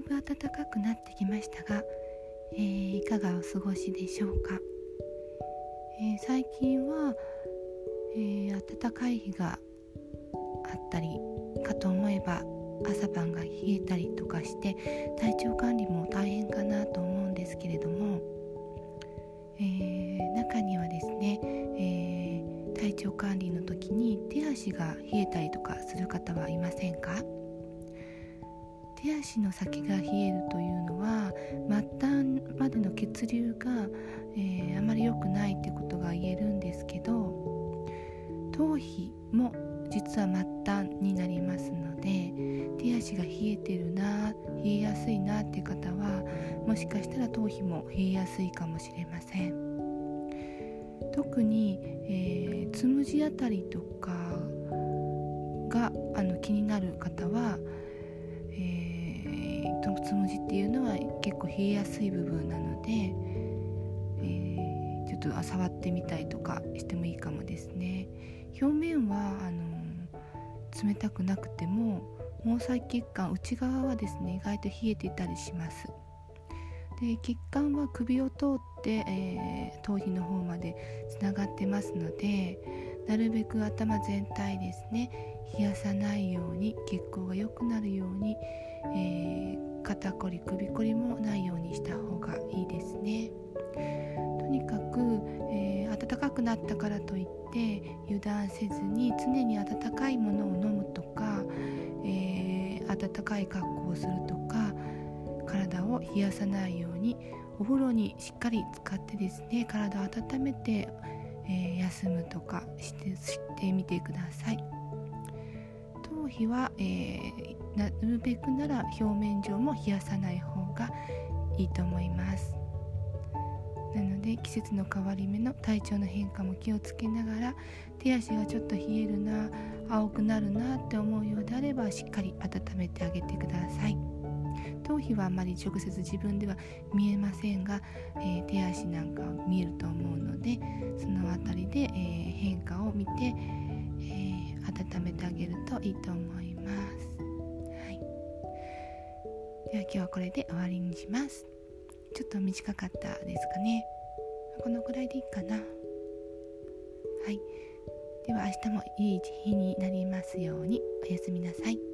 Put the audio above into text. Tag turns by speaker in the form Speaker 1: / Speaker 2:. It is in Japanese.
Speaker 1: 暖かくなってきましたが、えー、いかがお過ごしでしょうか、えー、最近は、えー、暖かい日があったりかと思えば朝晩が冷えたりとかして体調管理も大変かなと思うんですけれども、えー、中にはですね、えー、体調管理の時に手足が冷えたりとかする方はいませんか？手足の先が冷えるというのは末端までの血流が、えー、あまり良くないってことが言えるんですけど頭皮も実は末端になりますので手足が冷えてるな冷えやすいなって方はもしかしたら頭皮も冷えやすいかもしれません。特に、えー、つむじあたりとかがあの気になる方は、えー、つむじっていうのは結構冷えやすい部分なので、えー、ちょっと触ってみたりとかしてもいいかもですね。表面はあの冷たくなくても毛細血管内側はですね意外と冷えていたりします。で血管は首を通って、えー、頭皮の方までつながってますのでなるべく頭全体ですね冷やさないように血行が良くなるように、えー、肩こり首こりもないようにした方がいいですね。とにかく、えー、暖かくなったからといって油断せずに常に温かいものを飲むとか、えー、暖かい格好をするとか体を冷やさないようにお風呂にしっかり使ってですね体を温めて、えー、休むとかしてしてみてください。頭皮は、えー、なるべくなら表面上も冷やさない方がいいと思います。なので季節の変わり目の体調の変化も気をつけながら手足がちょっと冷えるな青くなるなって思うようであればしっかり温めてあげてください。頭皮はあまり直接自分では見えませんが、えー、手足なんかは見えると思うのでその辺りで、えー、変化を見て、温めてあげるといいと思います、はい、では今日はこれで終わりにします。ちょっと短かったですかね。このくらいでいいかな。はい。では明日もいい日になりますように。おやすみなさい。